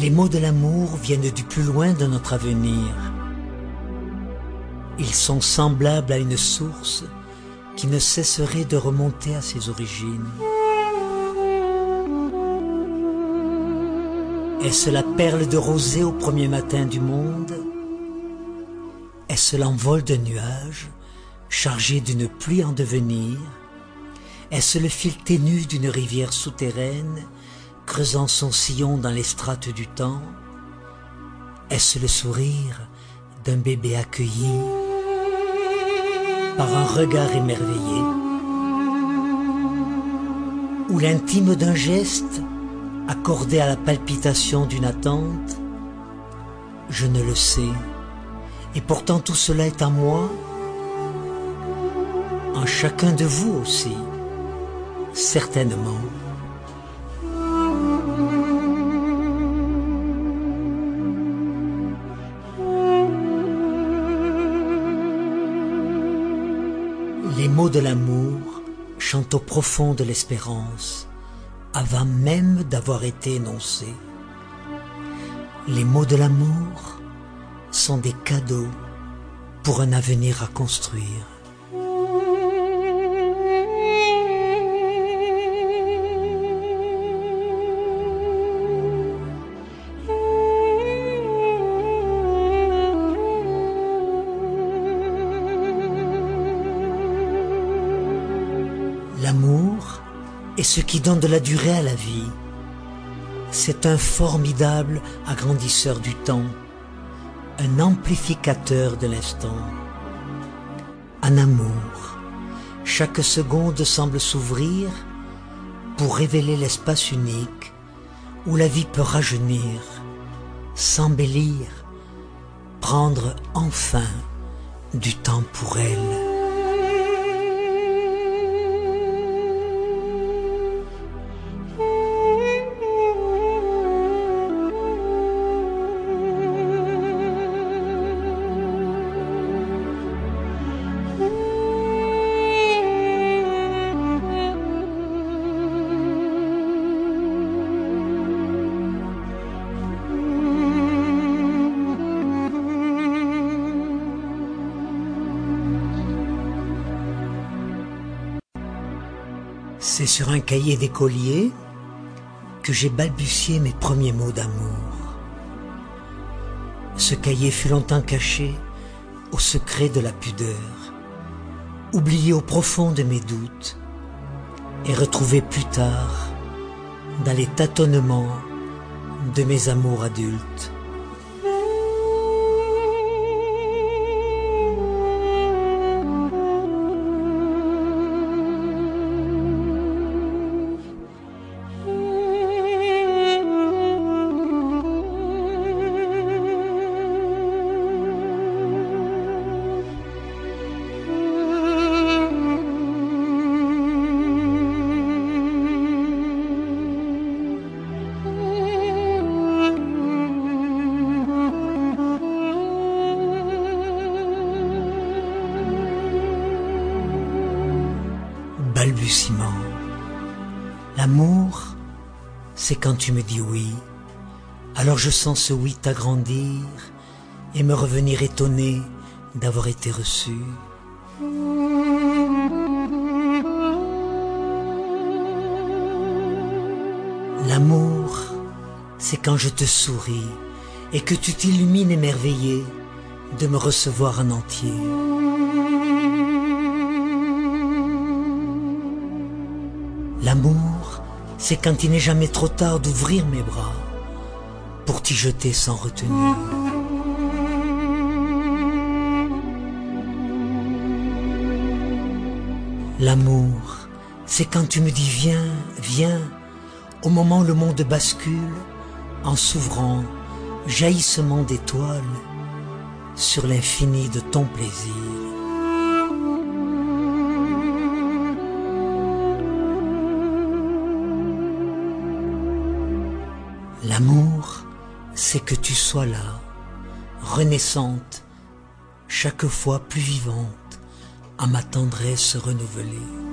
Les mots de l'amour viennent du plus loin de notre avenir. Ils sont semblables à une source qui ne cesserait de remonter à ses origines. Est-ce la perle de rosée au premier matin du monde? Est-ce l'envol de nuages chargé d'une pluie en devenir? Est-ce le fil ténu d'une rivière souterraine creusant son sillon dans les strates du temps Est-ce le sourire d'un bébé accueilli par un regard émerveillé Ou l'intime d'un geste accordé à la palpitation d'une attente? Je ne le sais. Et pourtant tout cela est en moi, en chacun de vous aussi, certainement. Les mots de l'amour chantent au profond de l'espérance, avant même d'avoir été énoncés. Les mots de l'amour sont des cadeaux pour un avenir à construire. L'amour est ce qui donne de la durée à la vie. C'est un formidable agrandisseur du temps, un amplificateur de l'instant. En amour, chaque seconde semble s'ouvrir pour révéler l'espace unique où la vie peut rajeunir, s'embellir, prendre enfin du temps pour elle. C'est sur un cahier d'écolier que j'ai balbutié mes premiers mots d'amour. Ce cahier fut longtemps caché au secret de la pudeur, oublié au profond de mes doutes et retrouvé plus tard dans les tâtonnements de mes amours adultes. Balbutiement. L'amour, c'est quand tu me dis oui. Alors je sens ce oui t'agrandir et me revenir étonné d'avoir été reçu. L'amour, c'est quand je te souris et que tu t'illumines émerveillé de me recevoir en entier. L'amour, c'est quand il n'est jamais trop tard d'ouvrir mes bras pour t'y jeter sans retenue. L'amour, c'est quand tu me dis viens, viens, au moment où le monde bascule, en s'ouvrant, jaillissement d'étoiles sur l'infini de ton plaisir. L'amour, c'est que tu sois là, renaissante, chaque fois plus vivante, à ma tendresse renouvelée.